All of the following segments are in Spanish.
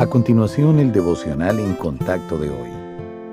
A continuación, el devocional en contacto de hoy.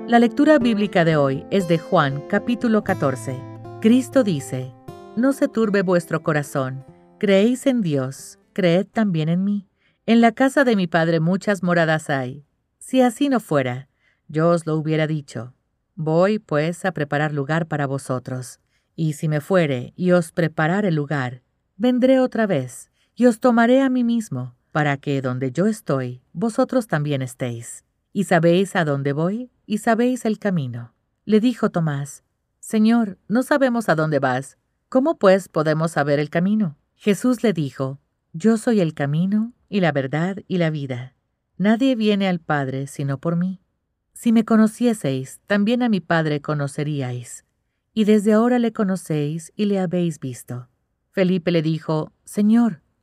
La lectura bíblica de hoy es de Juan capítulo 14. Cristo dice, No se turbe vuestro corazón, creéis en Dios, creed también en mí. En la casa de mi Padre muchas moradas hay. Si así no fuera, yo os lo hubiera dicho. Voy, pues, a preparar lugar para vosotros. Y si me fuere y os preparare lugar, vendré otra vez, y os tomaré a mí mismo, para que donde yo estoy, vosotros también estéis. Y sabéis a dónde voy, y sabéis el camino. Le dijo Tomás, Señor, no sabemos a dónde vas. ¿Cómo pues podemos saber el camino? Jesús le dijo, Yo soy el camino, y la verdad, y la vida. Nadie viene al Padre sino por mí. Si me conocieseis, también a mi Padre conoceríais. Y desde ahora le conocéis y le habéis visto. Felipe le dijo, Señor,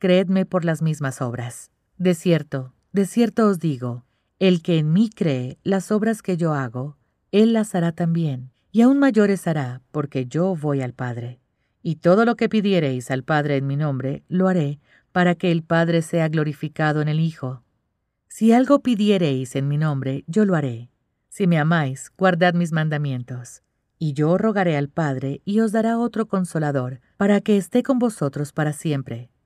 creedme por las mismas obras. De cierto, de cierto os digo, el que en mí cree las obras que yo hago, Él las hará también, y aún mayores hará, porque yo voy al Padre. Y todo lo que pidiereis al Padre en mi nombre, lo haré, para que el Padre sea glorificado en el Hijo. Si algo pidiereis en mi nombre, yo lo haré. Si me amáis, guardad mis mandamientos. Y yo rogaré al Padre, y os dará otro consolador, para que esté con vosotros para siempre,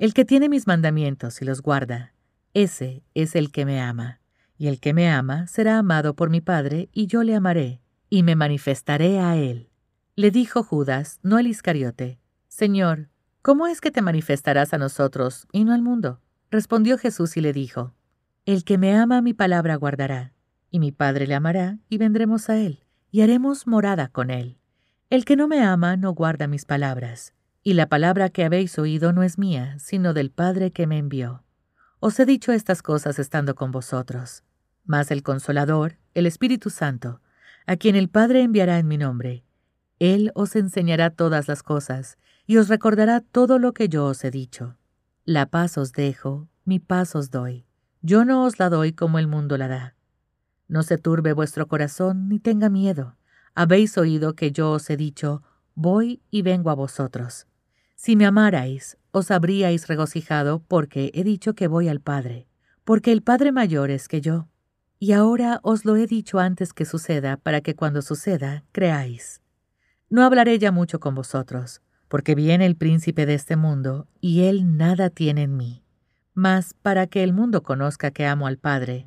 El que tiene mis mandamientos y los guarda, ese es el que me ama. Y el que me ama será amado por mi Padre, y yo le amaré, y me manifestaré a él. Le dijo Judas, no el Iscariote, Señor, ¿cómo es que te manifestarás a nosotros y no al mundo? Respondió Jesús y le dijo, El que me ama mi palabra guardará y mi Padre le amará, y vendremos a él, y haremos morada con él. El que no me ama no guarda mis palabras, y la palabra que habéis oído no es mía, sino del Padre que me envió. Os he dicho estas cosas estando con vosotros. Mas el Consolador, el Espíritu Santo, a quien el Padre enviará en mi nombre, Él os enseñará todas las cosas, y os recordará todo lo que yo os he dicho. La paz os dejo, mi paz os doy. Yo no os la doy como el mundo la da. No se turbe vuestro corazón ni tenga miedo. Habéis oído que yo os he dicho, voy y vengo a vosotros. Si me amarais, os habríais regocijado porque he dicho que voy al Padre, porque el Padre mayor es que yo. Y ahora os lo he dicho antes que suceda, para que cuando suceda, creáis. No hablaré ya mucho con vosotros, porque viene el príncipe de este mundo, y él nada tiene en mí. Mas para que el mundo conozca que amo al Padre,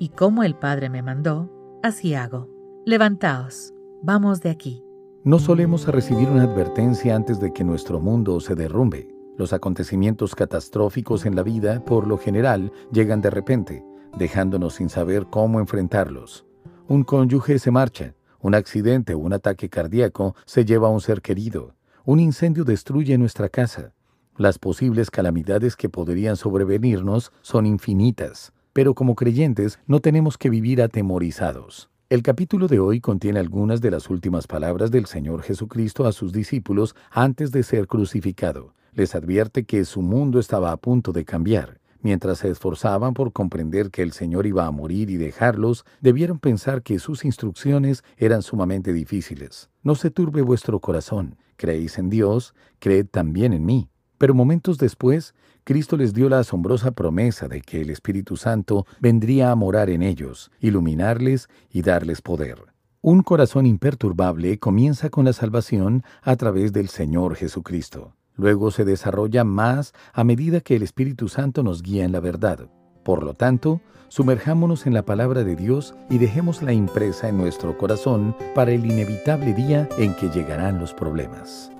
y como el Padre me mandó, así hago. Levantaos, vamos de aquí. No solemos recibir una advertencia antes de que nuestro mundo se derrumbe. Los acontecimientos catastróficos en la vida, por lo general, llegan de repente, dejándonos sin saber cómo enfrentarlos. Un cónyuge se marcha, un accidente o un ataque cardíaco se lleva a un ser querido, un incendio destruye nuestra casa. Las posibles calamidades que podrían sobrevenirnos son infinitas pero como creyentes no tenemos que vivir atemorizados. El capítulo de hoy contiene algunas de las últimas palabras del Señor Jesucristo a sus discípulos antes de ser crucificado. Les advierte que su mundo estaba a punto de cambiar. Mientras se esforzaban por comprender que el Señor iba a morir y dejarlos, debieron pensar que sus instrucciones eran sumamente difíciles. No se turbe vuestro corazón. Creéis en Dios, creed también en mí. Pero momentos después, Cristo les dio la asombrosa promesa de que el Espíritu Santo vendría a morar en ellos, iluminarles y darles poder. Un corazón imperturbable comienza con la salvación a través del Señor Jesucristo. Luego se desarrolla más a medida que el Espíritu Santo nos guía en la verdad. Por lo tanto, sumerjámonos en la palabra de Dios y dejémosla impresa en nuestro corazón para el inevitable día en que llegarán los problemas.